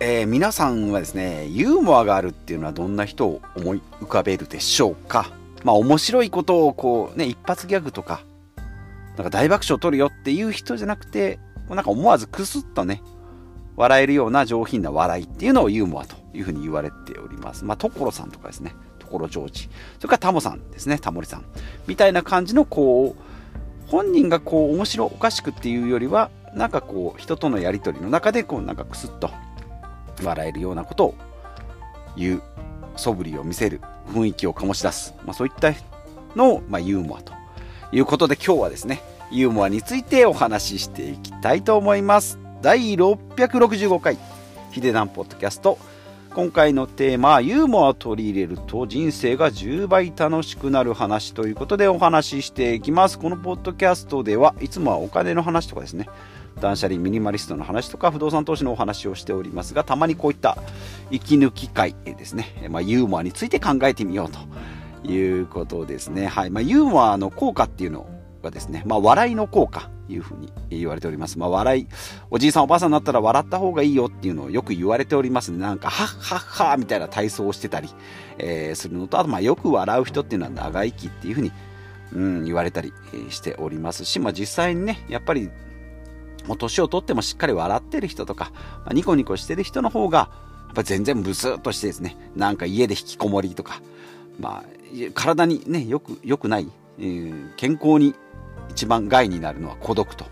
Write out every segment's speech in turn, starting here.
えー、皆さんはですね、ユーモアがあるっていうのはどんな人を思い浮かべるでしょうか？まあ面白いことをこうね、一発ギャグとか、なんか大爆笑を取るよっていう人じゃなくて、なんか思わずクスッとね、笑えるような上品な笑いっていうのをユーモアというふうに言われております。まあ、所さんとかですね、所ジョージ。それからタモさんですね、タモリさん。みたいな感じのこう、本人がこう面白おかしくっていうよりは、なんかこう人とのやり取りの中でこうなんかクスッと笑えるようなことを言う素振りを見せる雰囲気を醸し出す、まあ、そういったのを、まあ、ユーモアということで今日はですねユーモアについてお話ししていきたいと思います。第665回ヒデダンポッドキャスト。今回のテーマはユーモアを取り入れると人生が10倍楽しくなる話ということでお話ししていきます。このポッドキャストではいつもはお金の話とかですね。断捨離ミニマリストの話とか不動産投資のお話をしておりますがたまにこういった息抜き会ですね、まあ、ユーモアについて考えてみようということですね、はいまあ、ユーモアの効果っていうのがですね、まあ、笑いの効果いうふうに言われております。まあ、笑い、おじいさんおばあさんになったら笑った方がいいよっていうのをよく言われておりますね。なんか、はっはっはみたいな体操をしてたり、えー、するのと、あと、まあ、よく笑う人っていうのは長生きっていうふうに、うん、言われたりしておりますし、まあ、実際にね、やっぱりもう年を取ってもしっかり笑ってる人とか、まあ、ニコニコしてる人の方が、やっぱ全然ブスッとしてですね、なんか家で引きこもりとか、まあ、体にね、よく、良くない、えー、健康に一番害になるのは孤独と。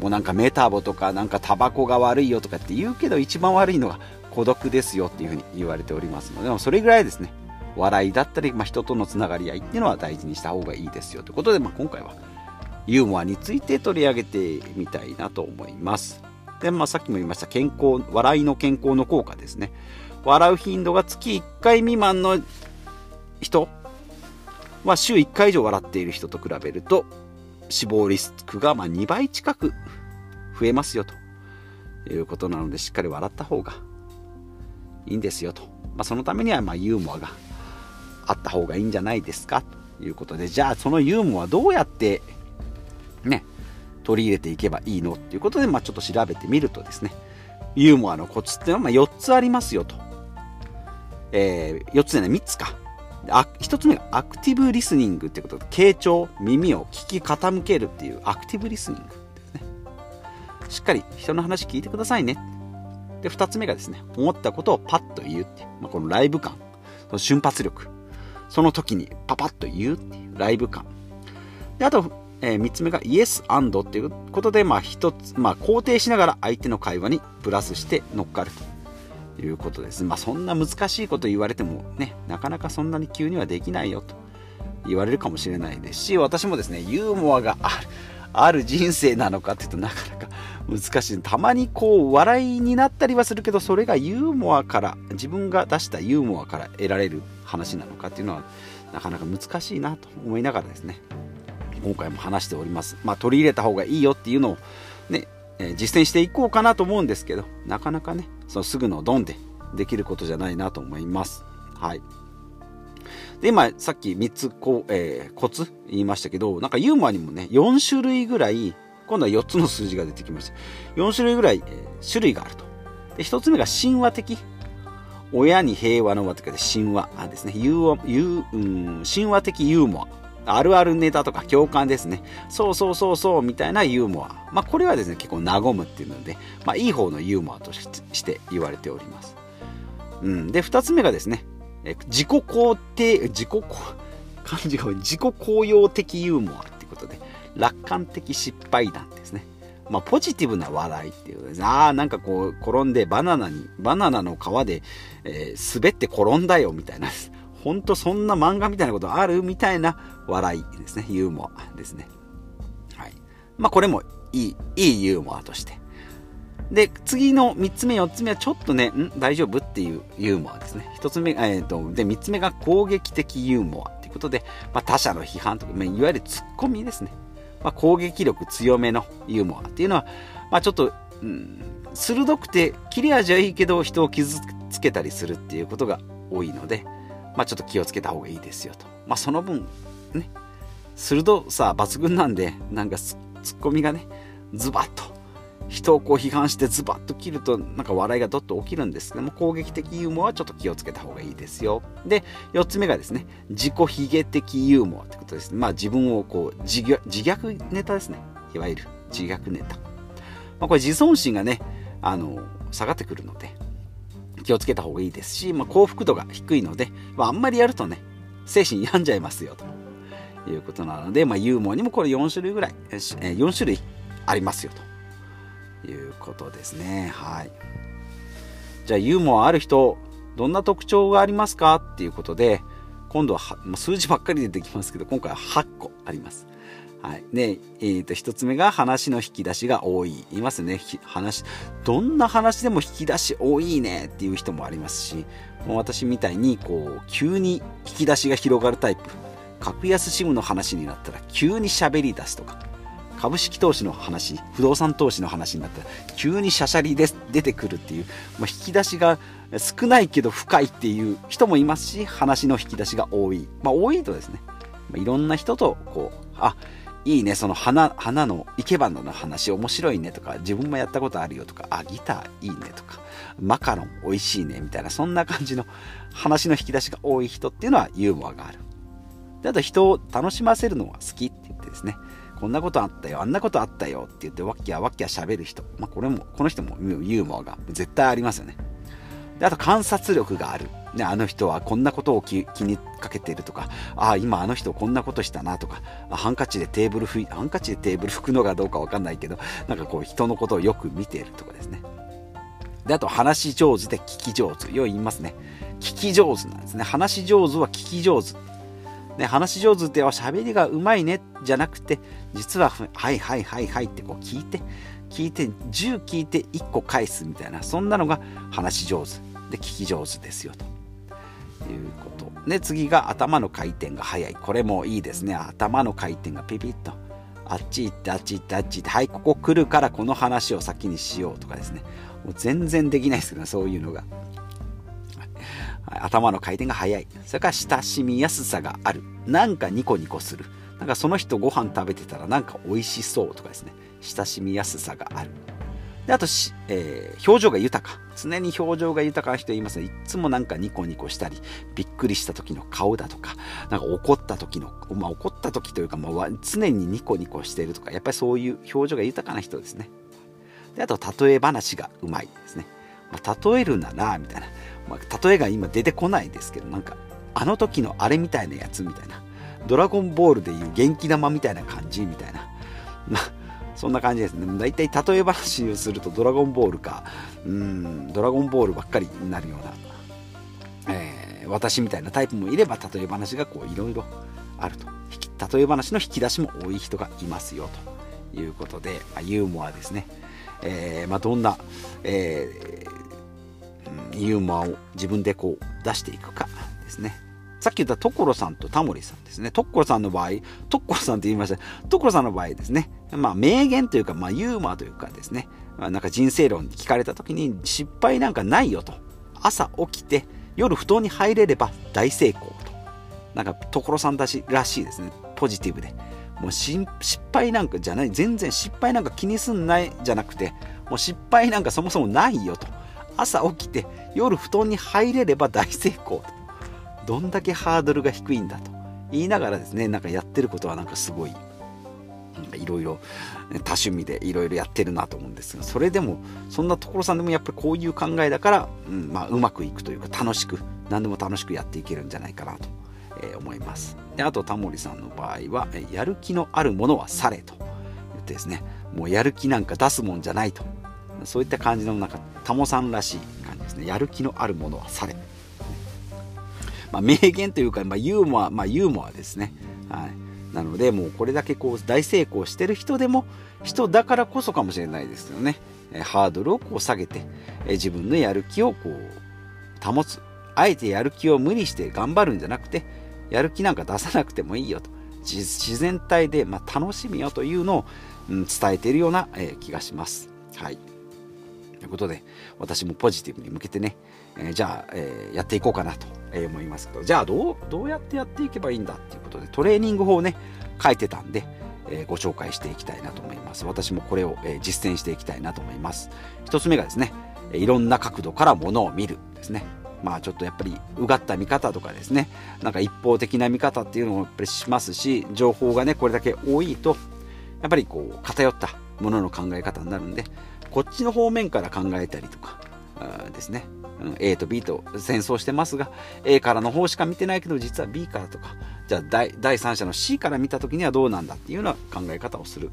もうなんかメタボとか、なんかタバコが悪いよとかって言うけど、一番悪いのは孤独ですよっていうふうに言われておりますので、それぐらいですね、笑いだったり、まあ、人とのつながり合いっていうのは大事にした方がいいですよということで、まあ、今回はユーモアについて取り上げてみたいなと思います。で、まあ、さっきも言いました健康、笑いの健康の効果ですね。笑う頻度が月1回未満の人は週1回以上笑っている人と比べると死亡リスクがま2倍近く増えますよということなのでしっかり笑った方がいいんですよと、まあ、そのためにはまユーモアがあった方がいいんじゃないですかということでじゃあそのユーモアどうやって、取り入れていけばいいのっていうことで、まあ、ちょっと調べてみるとですね、ユーモアのコツっていうのはま4つありますよと。えー、4つでね、3つか。あ1つ目がアクティブリスニングってこと、傾聴、耳を聞き傾けるっていうアクティブリスニングですね。しっかり人の話聞いてくださいね。で、2つ目がですね、思ったことをパッと言うっていう、まあ、このライブ感、その瞬発力、その時にパパッと言うっていうライブ感。で、あと、えー、3つ目が Yes and っていうことで、まあ、一つ、まあ、肯定しながら相手の会話にプラスして乗っかるということです。まあ、そんな難しいこと言われてもね、なかなかそんなに急にはできないよと言われるかもしれないですし、私もですね、ユーモアがある、ある人生なのかっていうとなかなか難しい。たまにこう、笑いになったりはするけど、それがユーモアから、自分が出したユーモアから得られる話なのかっていうのは、なかなか難しいなと思いながらですね、今回も話しております。まあ、取り入れた方がいいよっていうのをね、えー、実践していこうかなと思うんですけど、なかなかね、そのすぐのドンでできることじゃないなと思います。はい。で、今、さっき3つこう、えー、コツ言いましたけど、なんかユーモアにもね、4種類ぐらい、今度は4つの数字が出てきました。4種類ぐらい、えー、種類があると。で、1つ目が神話的。親に平和の和というか神話ですね。ユー、うん、神話的ユーモア。あるあるネタとか共感ですね。そうそうそうそうみたいなユーモア。まあこれはですね、結構和むっていうので、まあいい方のユーモアとして言われております。うん。で、二つ目がですね、自己肯定、自己、漢字が自己高揚的ユーモアっていうことで、楽観的失敗談ですね。まあ、ポジティブな笑いっていうですね。ああ、なんかこう、転んでバナナに、バナナの皮で、えー、滑って転んだよみたいな。ほんとそんな漫画みたいなことあるみたいな笑いですね。ユーモアですね。はい。まあこれもいい、いいユーモアとして。で、次の3つ目、4つ目はちょっとね、ん？大丈夫っていうユーモアですね。1つ目、えっ、と、で、3つ目が攻撃的ユーモアっていうことで、まあ他者の批判とか、まあ、いわゆるツッコミですね。まあ攻撃力強めのユーモアっていうのは、まあちょっと、うん、鋭くて切れ味はいいけど人を傷つけたりするっていうことが多いので、まあ、ちょっと気をつけた方がいいですよと。まあ、その分、ね、鋭さ抜群なんで、なんかツッコミがね、ズバッと人をこう批判してズバッと切るとなんか笑いがどっと起きるんですけども攻撃的ユーモアはちょっと気をつけた方がいいですよ。で4つ目がですね自己卑下的ユーモアってことですね。まあ自分をこう自虐ネタですね。いわゆる自虐ネタ、まあ、これ自尊心がねあの下がってくるので気をつけた方がいいですし、まあ、幸福度が低いので、まあ、あんまりやるとね精神病んじゃいますよということなので、まあ、ユーモアにもこれ4種類ぐらい4種類ありますよということですね。はい。じゃあユーモアある人どんな特徴がありますか？っていうことで今度は数字ばっかり出てきますけど今回は8個あります。はい。で、えー、と、一つ目が話の引き出しが多い。いますね。話、どんな話でも引き出し多いねっていう人もありますし、もう私みたいに、こう、急に引き出しが広がるタイプ。格安シムの話になったら急に喋り出すとか、株式投資の話、不動産投資の話になったら急にしゃしゃりで出てくるっていう、まあ、引き出しが少ないけど深いっていう人もいますし、話の引き出しが多い。まあ、多いとですね、まあ、いろんな人と、こう、あ、いいね、その花、花の生け花の話面白いねとか、自分もやったことあるよとか、あ、ギターいいねとか、マカロン美味しいねみたいな、そんな感じの話の引き出しが多い人っていうのはユーモアがある。で、あと人を楽しませるのが好きって言ってですね、こんなことあったよ、あんなことあったよって言って、わっきゃわっきゃ喋る人。まあ、これも、この人もユーモアが絶対ありますよね。で、あと観察力がある。ね、あの人はこんなことを気にかけているとか、ああ、今あの人こんなことしたなとか、ハンカチでテーブル拭い、ハンカチでテーブル拭くのがどうかわかんないけど、なんかこう人のことをよく見ているとかですね。で、あと話し上手で聞き上手。よう言いますね。聞き上手なんですね。話し上手は聞き上手。ね、話し上手っては喋りがうまいねじゃなくて、実は、はいはいはいはいってこう聞いて、聞いて、10聞いて1個返すみたいな、そんなのが話し上手で聞き上手ですよと。いうこと。で次が頭の回転が速い。これもいいですね。頭の回転がピピッと。あっち行ってあっち行ってあっち行って。はいここ来るからこの話を先にしようとかですね。もう全然できないですけど、ね、そういうのが、頭の回転が速い。それから親しみやすさがある。なんかニコニコする。なんかその人ご飯食べてたらなんか美味しそうとかですね。親しみやすさがある。であとし、えー、表情が豊か。常に表情が豊かな人いますね。いつもなんかニコニコしたり、びっくりした時の顔だとか、なんか怒った時の、まあ怒った時というか、まあ、常にニコニコしているとか、やっぱりそういう表情が豊かな人ですね。であと、例え話がうまいですね。まあ、例えるなら、みたいな。まあ、例えが今出てこないですけど、なんか、あの時のあれみたいなやつみたいな。ドラゴンボールでいう元気玉みたいな感じみたいな。そんな感じですね。大体例え話をするとドラゴンボールか、うん、ドラゴンボールばっかりになるような、えー、私みたいなタイプもいれば例え話がこういろいろあると。例え話の引き出しも多い人がいますよということで、まあ、ユーモアですね。えー、まあ、どんな、えー、ユーモアを自分でこう出していくかですね。さっき言った所さんとタモリさんですね。所さんの場合、所さんって言いました。所さんの場合ですね。まあ、名言というか、まあ、ユーモアというかですね。あ、なんか人生論に聞かれた時に失敗なんかないよと。朝起きて夜布団に入れれば大成功と。なんか所さんだしらしいですね。ポジティブで。もう失敗なんかじゃない。全然失敗なんか気にすんないじゃなくて、もう失敗なんかそもそもないよと。朝起きて夜布団に入れれば大成功と。どんだけハードルが低いんだと。言いながらですねなんかやってることはなんかすごいいろいろ多趣味でいろいろやってるなと思うんですがそれでもそんな所さんでもやっぱりこういう考えだから、うんまあ、うまくいくというか楽しく何でも楽しくやっていけるんじゃないかなと、え、思います。であとタモリさんの場合はやる気のあるものはされと。言ってですねもうやる気なんか出すもんじゃないと。そういった感じのなんかタモさんらしい感じですね。やる気のあるものはされ。まあ、名言というか、まあ、ユーモア、まあ、ユーモアですね。はい。なので、もうこれだけこう大成功してる人でも、人だからこそかもしれないですよね。ハードルをこう下げて、自分のやる気をこう保つ。あえてやる気を無理して頑張るんじゃなくて、やる気なんか出さなくてもいいよと。自然体で、まあ、楽しみよというのを、うん、伝えているような、えー、気がします。はい。ということで、私もポジティブに向けてね、えー、じゃあ、えー、やっていこうかなと思いますけど、じゃあどう、どうやってやっていけばいいんだっていうことで、トレーニング法をね、書いてたんで、えー、ご紹介していきたいなと思います。私もこれを、え、実践していきたいなと思います。一つ目がですねいろんな角度からものを見るですね。まあちょっとやっぱりうがった見方とかですね。なんか一方的な見方っていうのもやっぱりしますし情報がねこれだけ多いとやっぱりこう偏ったものの考え方になるんでこっちの方面から考えたりとかですね A と B と戦争してますが A からの方しか見てないけど実は B からとかじゃあ第三者の C から見た時にはどうなんだっていうような考え方をする。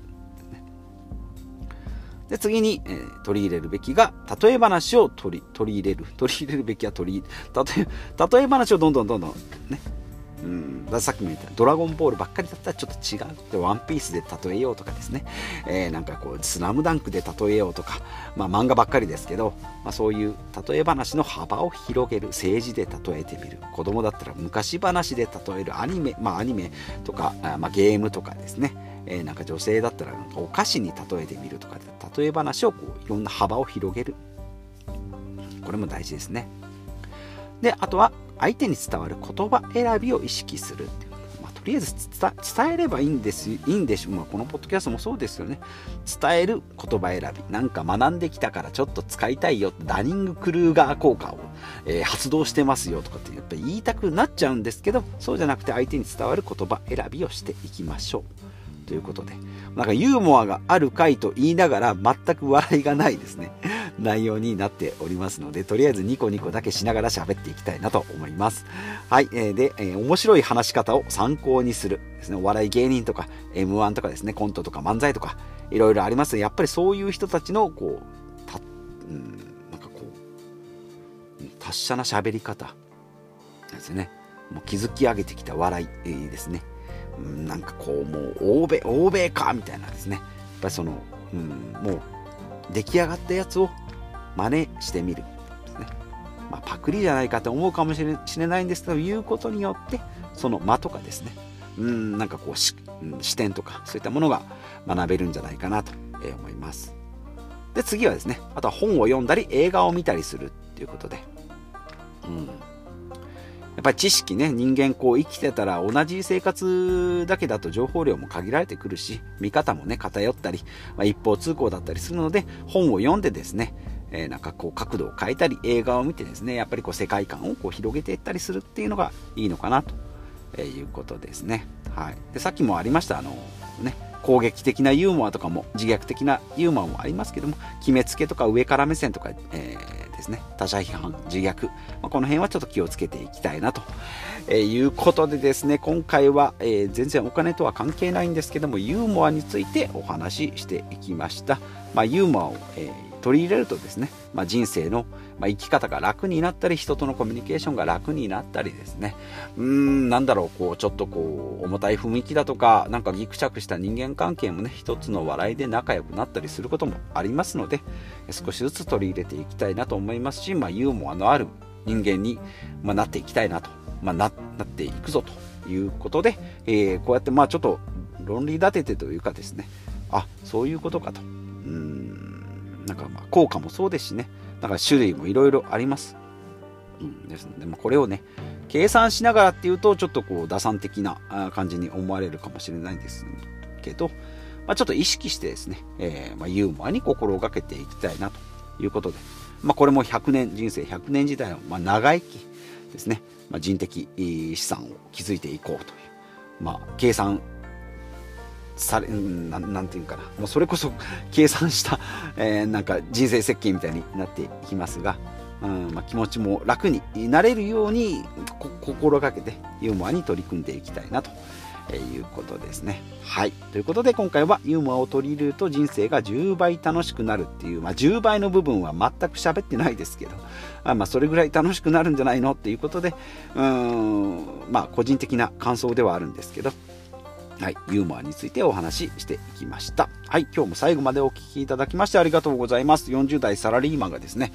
で次に、えー、取り入れるべきが例え話を取り取り入れる取り入れるべきは取り例え例え話をどんどんどんどんねうん、ださっきも言ったドラゴンボールばっかりだったらちょっと違うでワンピースで例えようとかですね、えー、なんかこうスラムダンクで例えようとか、まあ、漫画ばっかりですけど、まあ、そういう例え話の幅を広げる政治で例えてみる。子供だったら昔話で例えるアニメまあアニメとかあ、まあ、ゲームとかですね、えー、なんか女性だったらなんかお菓子に例えてみるとかで例え話をこういろんな幅を広げる。これも大事ですね。であとは相手に伝わる言葉選びを意識するっていう、まあ、とりあえず伝えればいいんですいいんでしょう、まあ、このポッドキャストもそうですよね。伝える言葉選び。なんか学んできたからちょっと使いたいよ。ダニング・クルーガー効果を、えー、発動してますよとかってやっぱり言いたくなっちゃうんですけどそうじゃなくて相手に伝わる言葉選びをしていきましょう。ということで。なんかユーモアがある回と言いながら全く笑いがないですね。内容になっておりますのでとりあえずニコニコだけしながら喋っていきたいなと思います。はい、えー、で、えー、面白い話し方を参考にするですね。お笑い芸人とか M1 とかですね。コントとか漫才とかいろいろあります。やっぱりそういう人たちのこうた、うん、なんかこう達者な喋り方。ですね。もう築き上げてきた笑いですね。うんなんかこうもう欧米欧米かみたいなですね。やっぱりその、うん、もう出来上がったやつを真似してみる。ですね、まあ、パクリじゃないかと思うかもしれないんですけど言うことによってその間とかですね。うんなんかこうし、うん、視点とかそういったものが学べるんじゃないかなと思います。で次はですねあとは本を読んだり映画を見たりするっていうことで。うん。やっぱり知識ね、人間こう生きてたら同じ生活だけだと情報量も限られてくるし、見方もね、偏ったり、まあ、一方通行だったりするので、本を読んでですね、えー、なんかこう角度を変えたり、映画を見てですね、やっぱりこう世界観をこう広げていったりするっていうのがいいのかなということですね。はい。で、さっきもありました、あの、ね、攻撃的なユーモアとかも自虐的なユーモアもありますけども決めつけとか上から目線とか、えーですね他者批判自虐、まあ、この辺はちょっと気をつけていきたいなと、えー、いうことでですね今回は、えー、全然お金とは関係ないんですけどもユーモアについてお話ししていきました、まあ、ユーモアを、えー取り入れるとですね、まあ、人生の、ま生き方が楽になったり人とのコミュニケーションが楽になったりですね。うんなんだろうこうちょっとこう重たい雰囲気だとかなんかギクシャクした人間関係もね一つの笑いで仲良くなったりすることもありますので少しずつ取り入れていきたいなと思いますし、まあ、ユーモアのある人間に、まなっていきたいなと、ま、ななっていくぞということで、えー、こうやってまあちょっと論理立ててというかですねあそういうことかと。うん。なんかま効果もそうですしね、なんか種類もいろいろあります。うん、ですので、まあ、これをね、計算しながらっていうと、ちょっとこう、打算的な感じに思われるかもしれないんですけど、まあ、ちょっと意識してですね、えー、まあ、ユーモアに心がけていきたいなということで、まあ、これも100年、人生100年時代の、まあ、長生きですね、まあ、人的資産を築いていこうという、まあ、計算されななんていうかなもうそれこそ計算した、えー、なんか人生設計みたいになっていきますが、うんまあ、気持ちも楽になれるように心がけてユーモアに取り組んでいきたいなということですね。はい。ということで今回はユーモアを取り入れると人生が10倍楽しくなるっていう、まあ、10倍の部分は全く喋ってないですけど、あまあ、それぐらい楽しくなるんじゃないの？っていうことで、うん、まあ個人的な感想ではあるんですけど、はい、ユーモアについてお話ししていきました。はい、今日も最後までお聴きいただきましてありがとうございます。40代サラリーマンがですね、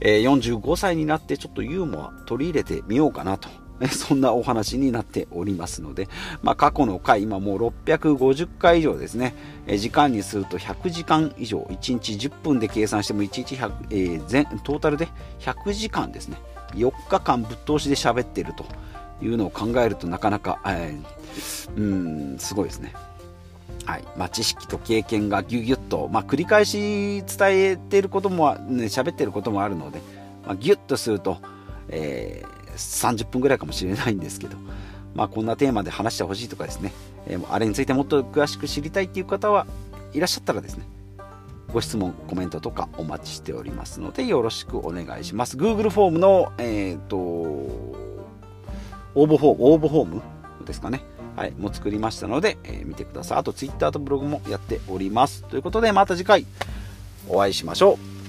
えー、45歳になってちょっとユーモア取り入れてみようかなと。そんなお話になっておりますので、まあ、過去の回、今もう650回以上ですね、時間にすると100時間以上、1日10分で計算しても1日100、えー、全トータルで100時間ですね、4日間ぶっ通しで喋ってるというのを考えるとなかなか、えー、うんすごいですね。はい。まあ、知識と経験がギュギュッと、まあ、繰り返し伝えていることも、ね、喋ってることもあるので、まあ、ギュッとすると、えー、30分ぐらいかもしれないんですけど、まあ、こんなテーマで話してほしいとかですね、えー、あれについてもっと詳しく知りたいっていう方はいらっしゃったらですねご質問、コメントとかお待ちしておりますので、よろしくお願いします。Google フォームの、えっ、ー、と、応募フォーム、応募フォームですかね。はい、も作りましたので、えー、見てください。あと Twitter とブログもやっております。ということで、また次回お会いしましょう。